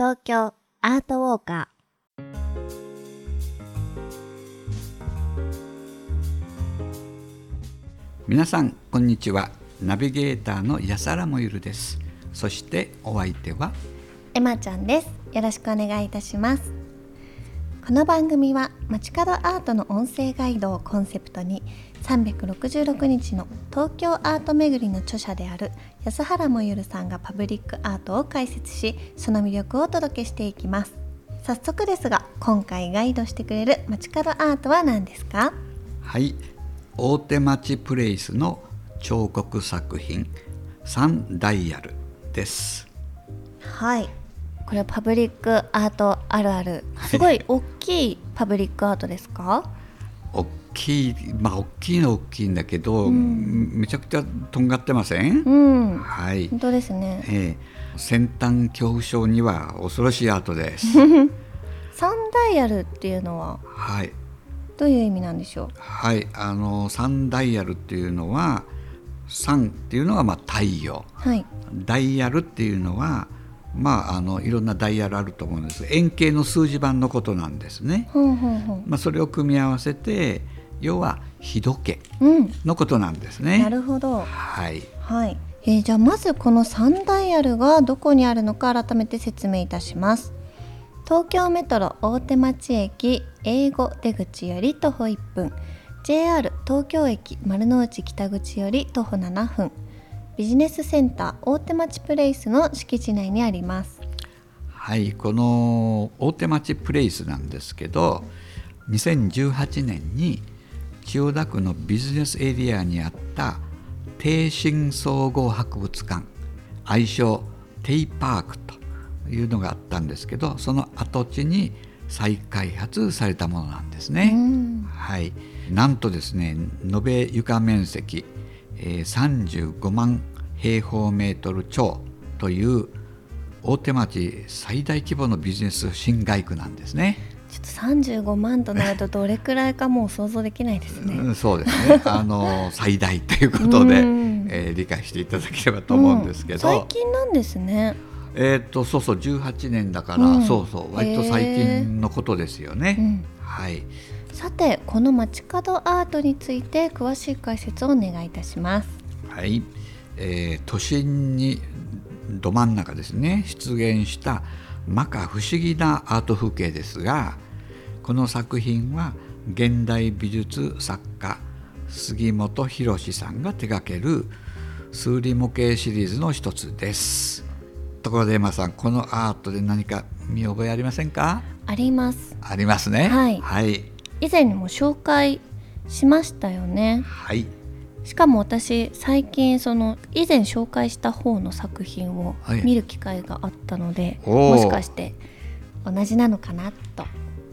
東京アートウォーカ皆さんこんにちは。ナビゲーターの安原もゆるです。そしてお相手は？ーエマちゃんです。よろしくお願いいたしますこの番組は街角アートの音声ガイドをコンセプトに366日の東京アート巡りの著者である安原もゆるさんがパブリックアートを解説しその魅力をお届けしていきます。早速ですが今回ガイドしてくれる街角アートは何ですか？はい。大手町プレイスの彫刻作品サンダイヤルです。はいこれはパブリックアートあるある。すごい大きいパブリックアートですか？大きいまあ大きいの大きいんだけど、うん。めちゃくちゃとんがってません、うん。はい。本当ですね。えー先端恐怖症には恐ろしいアートです。サンダイヤルっていうのは？はい。どういう意味なんでしょう？はい。あのサンダイヤルっていうのはサンっていうのはまあ太陽。はい。ダイヤルっていうのはまああのいろんなダイヤルあると思うんです。円形の数字盤のことなんですね。まあ、それを組み合わせて要は日時計うん。のことなんですね。なるほど。はい、はい、えーじゃあまずこのサンダイヤルがどこにあるのか改めて説明いたします。東京メトロ大手町駅英語出口より徒歩1分。JR 東京駅丸の内北口より徒歩7分ビジネスセンター大手町プレイスの敷地内にあります。はい、この大手町プレイスなんですけど2018年に千代田区のビジネスエリアにあった低新総合博物館愛称テイパークというのがあったんですけどその跡地に再開発されたものなんですね。うん。はい、なんとですね延べ床面積、えー35万平方メートル超という大手町最大規模のビジネス新街区なんですね。ちょっと35万となるとどれくらいかもう想像できないですね。うんそうですね あの最大ということで、うんえー理解していただければと思うんですけど、うん最近なんですね。えー、とそうそう18年だから、うんそうそう割と最近のことですよね。うんはいさてこの街角アートについて詳しい解説をお願いいたします。はい、えー都心にど真ん中ですね出現した摩訶不思議なアート風景ですがこの作品は現代美術作家杉本博さんが手掛ける数理模型シリーズの一つです。ところでエマさんこのアートで何か見覚えありませんか？あります。ありますね。はいはい、以前にも紹介しましたよね。はいしかも私最近その以前紹介した方の作品をはい見る機会があったので、おーもしかして同じなのかなと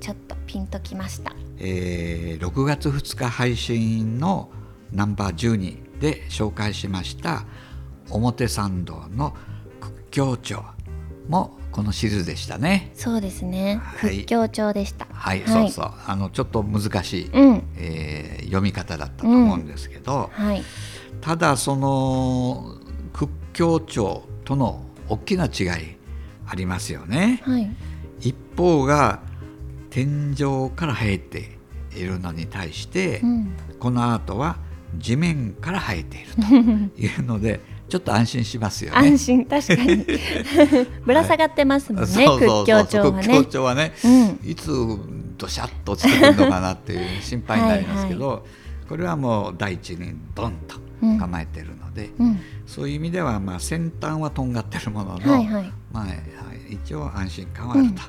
ちょっとピンときました。えー6月2日配信のナンバー12で紹介しました表参道の屈強町もこのシリーズでしたね。そうですね。はい屈強調でした。はい、そうそうあのちょっと難しい、うん。えー読み方だったと思うんですけど、はい。ただその屈強町との大きな違いありますよね。はい。一方が天井から生えているのに対して、うん。このアートは地面から生えているというので ちょっと安心しますよね。安心確かに ぶら下がってますもんね、そうそう屈そう屈強強調はね。調はね、うんいつどしゃっと落ちてくるのかなっていう心配になりますけどこれはもう大地にドンと構えてるので、うん、そういう意味ではまあ先端はとんがってるものの、はいはい。まあ、一応安心感はあると。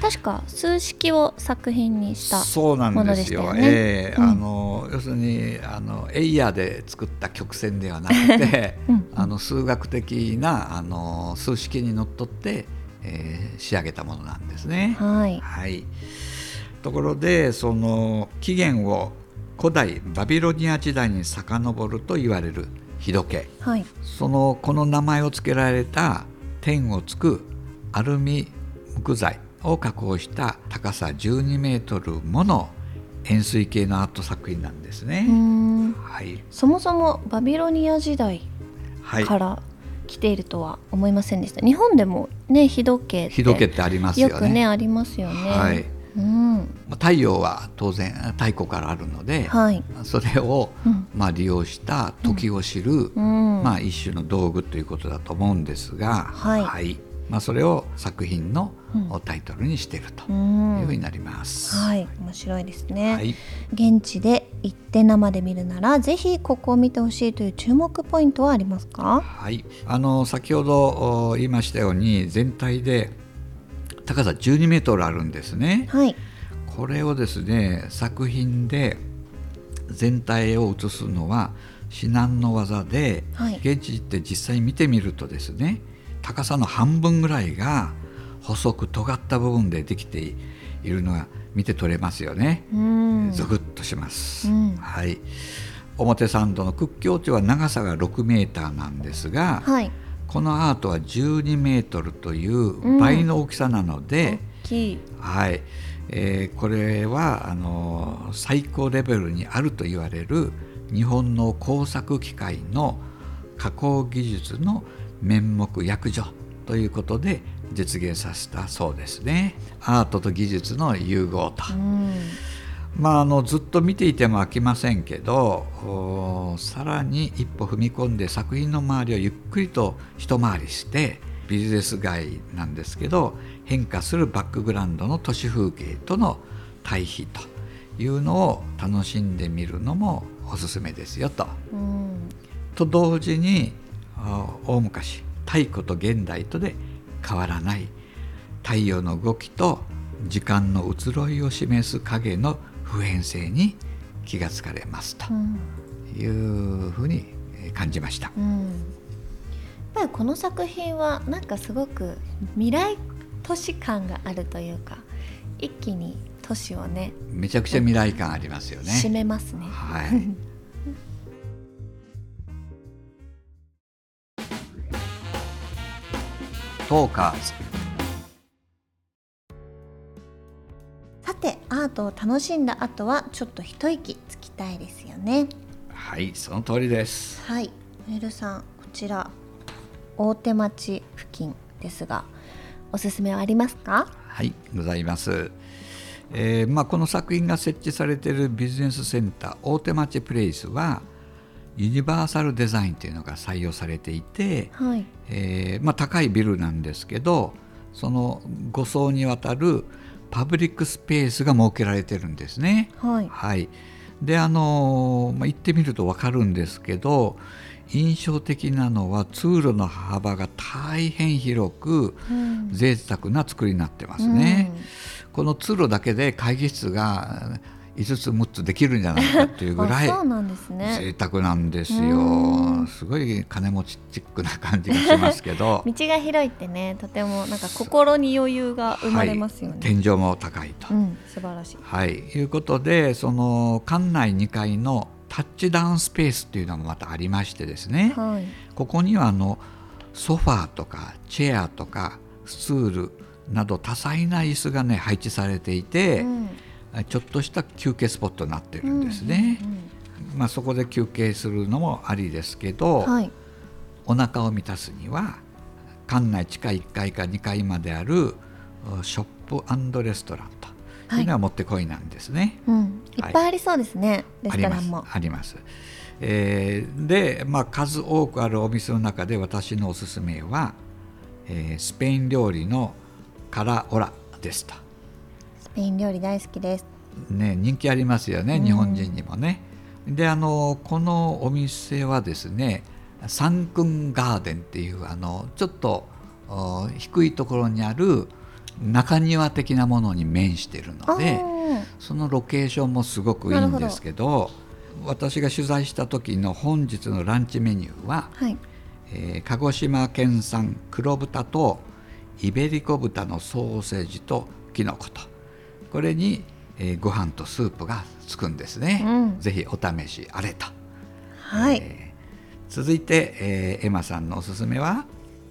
確か数式を作品にした。そうなんものでよ。ですしたよねうんええあの要するにあのエイヤーで作った曲線ではなくて、うんあの数学的なあの数式にのっとって、えー仕上げたものなんですね。はい。はい。ところでその起源を古代バビロニア時代に遡ると言われる日時計。はい。そのこの名前を付けられた天をつくアルミ木材を加工した高さ12メートルもの円錐形のアート作品なんですね。ん。はい、そもそもバビロニア時代はい、から来ているとは思いませんでした。日本でもね日時計日時計ってありますよね。よくねありますよね。はい。うん。太陽は当然太古からあるので、はい。それを、うん。まあ、利用した時を知る、うん。まあ、一種の道具ということだと思うんですが、はいまあ、それを作品のうん。タイトルにしているとういうんふうになります。はい。面白いですね、はい。現地で行って生で見るならぜひここを見てほしいという注目ポイントはありますか？はい、あの先ほどお言いましたように全体で高さ12メートルあるんですね。はい。これをですね作品で全体を映すのは至難の技で、はい。現地って実際見てみるとですね高さの半分ぐらいが細く尖った部分でできているのが見て取れますよね。うんゾクッとします。うんはい。表参道の屈強地は長さが6メーターなんですが、はいこのアートは12メートルという倍の大きさなので、大きいはい、えーこれはあの最高レベルにあると言われる日本の工作機械の加工技術の面目躍如ということで実現させたそうですね。アートと技術の融合と。うんまあ、あのずっと見ていても飽きませんけどおさらに一歩踏み込んで作品の周りをゆっくりと一回りしてビジネス街なんですけど変化するバックグラウンドの都市風景との対比というのを楽しんでみるのもおすすめですよと。うんと同時にあ大昔太古と現代とで変わらない太陽の動きと時間の移ろいを示す影の普遍性に気がつかれますとうんいうふうにえー感じました。うんやっぱりこの作品はなんかすごく未来都市感があるというか一気に都市をねめちゃくちゃ未来感ありますよね。締めますね。はい。トーカーズさてアートを楽しんだ後はちょっと一息つきたいですよね。はいその通りです。はい、メルさんこちら大手町付近ですがおすすめはありますか？はい、ございます。えーまあ、この作品が設置されているビジネスセンター大手町プレイスはユニバーサルデザインというのが採用されていて、はい。えーまあ、高いビルなんですけどその5層にわたるパブリックスペースが設けられてるんですね。はい。はい、であのまあ、行ってみると分かるんですけど印象的なのは通路の幅が大変広くうん贅沢な作りになってますね。この通路だけで会議室が5つ6つできるんじゃないかっていうぐらいあそうなんですね。贅沢なんですうよん。すごい金持ちチックな感じがしますけど 道が広いってねとてもなんか心に余裕が生まれますよね。はい、天井も高いと。うん素晴らしい。はい、いうことでその館内2階のタッチダウンスペースっていうのもまたありましてですね、はい。ここにはあのソファーとかチェアとかスツールなど多彩な椅子がね配置されていて、うんちょっとした休憩スポットになってるんですね。まあ、そこで休憩するのもありですけど、はい。お腹を満たすには館内地下1階か2階まであるうショップレストランというのがもってこいなんですね。うん。いっぱいありそうですね。レストランも。あります。ありますえーで、まあ、数多くあるお店の中で私のおすすめは、えースペイン料理のカラオラですと。スペイン料理大好きです。ね、人気ありますよね、うん日本人にもね。であのこのお店はですねサンクンガーデンっていうあのちょっとお低いところにある中庭的なものに面してるのであそのロケーションもすごくいいんですけど私が取材した時の本日のランチメニューは、ーはい。えー鹿児島県産黒豚とイベリコ豚のソーセージときのことこれに、えーご飯とスープがつくんですね、うん。ぜひお試しあれと、はい。えー続いて、えーエマさんのおすすめは、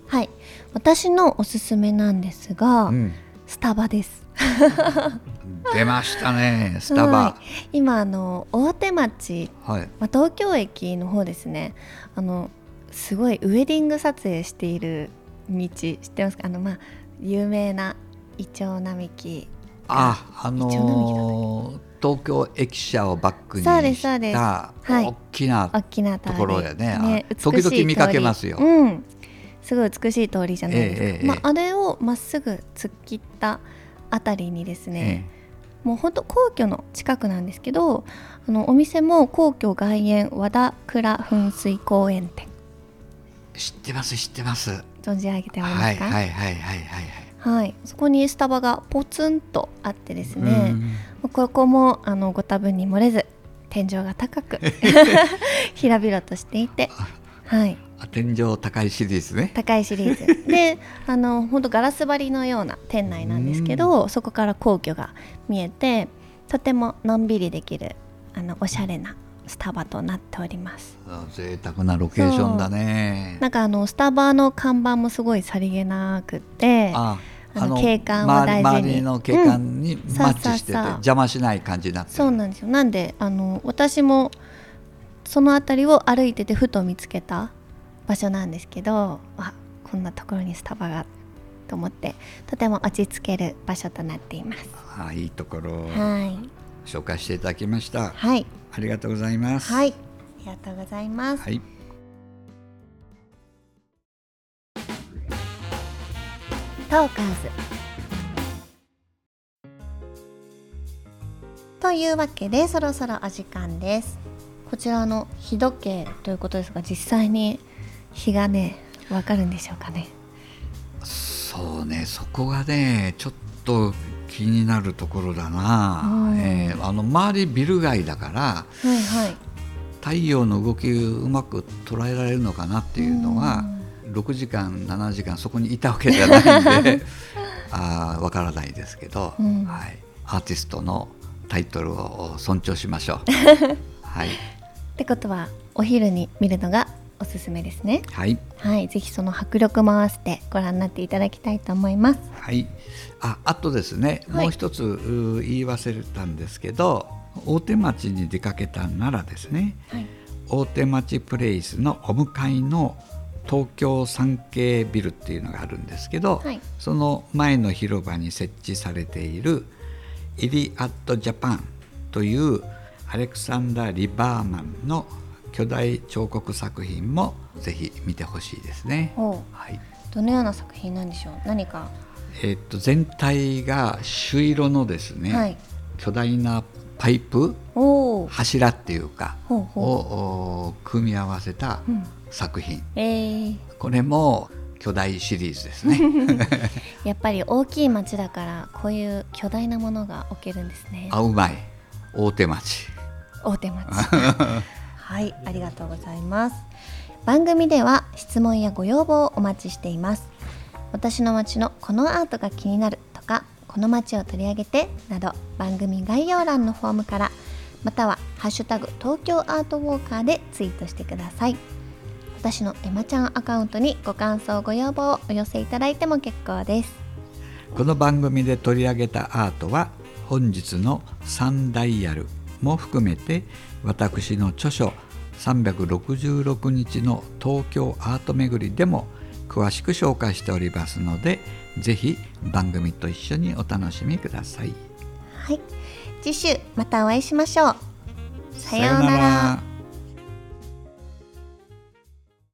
はい。私のおすすめなんですが、うん、スタバです。出ましたねスタバ。はい。今あの大手町、はい、まあ、東京駅の方ですね。あのすごいウェディング撮影している道知ってますか？あのまあ有名なイチョウ並木ああのー、東京駅舎をバックにした大きなところやね。ね時々見かけますよ、うん、すごい美しい通りじゃないですか、えー、まあ、あれをまっすぐ突っ切ったあたりにですね、えー、もう本当皇居の近くなんですけどあのお店も皇居外苑和田倉噴水公園店。知ってます知ってます。存じ上げておりますか？はいはいはいはいはいはい、そこにスタバがポツンとあってですね、ここもあのご多分に漏れず天井が高く 広々としていて、はい、天井高いシリーズね。高いシリーズ。であの本当ガラス張りのような店内なんですけどそこから皇居が見えてとてものんびりできるあのおしゃれなスタバとなっております。贅沢なロケーションだね。なんかあのスタバの看板もすごいさりげなくてあの景観を大事に。周りの景観にマッチしてて、邪魔しない感じになってそうなんですよ。なんであの私もその辺りを歩いててふと見つけた場所なんですけどあこんなところにスタバがと思ってとても落ち着ける場所となっています。あいいところ。はい。紹介していただきました。はい。ありがとうございます。はい。ありがとうございます。はいトーカーズというわけでそろそろお時間です。こちらの日時計ということですが実際に日がねわかるんでしょうかね。そうねそこがねちょっと気になるところだな、うん、えー、あの周りビル街だから、はいはい、太陽の動きうまく捉えられるのかなっていうのは、うん、6時間7時間そこにいたわけじゃないんで あわからないですけど、うん、はい、アーティストのタイトルを尊重しましょう。はい、ってことはお昼に見るのがおすすめですね。はい。はい、ぜひその迫力も合わせてご覧になっていただきたいと思います。はい。あ、あとですね、はい、もう一つ言い忘れたんですけど、大手町に出かけたならですね、はい、大手町プレイスのお向かいの東京三景ビルっていうのがあるんですけど、はい、その前の広場に設置されているイリアットジャパンというアレクサンダー・リバーマンの巨大彫刻作品もぜひ見てほしいですね。はい、どのような作品なんでしょう？何か。えっと全体が朱色のですね、はい、巨大なパイプ？柱っていうかを組み合わせた作品、うん、えー、これも巨大シリーズですね。やっぱり大きい町だからこういう巨大なものが置けるんですね。あうまい。大手町。大手町。はいありがとうございます。番組では質問やご要望をお待ちしています。私の街のこのアートが気になるとかこの街を取り上げてなど番組概要欄のフォームからまたはハッシュタグ東京アートウォーカーでツイートしてください私のエマちゃんアカウントにご感想ご要望をお寄せいただいても結構です。この番組で取り上げたアートは本日の3ダイヤルも含めて私の著書366日の東京アート巡りでも詳しく紹介しておりますのでぜひ番組と一緒にお楽しみください。はい。次週またお会いしましょう。さようなら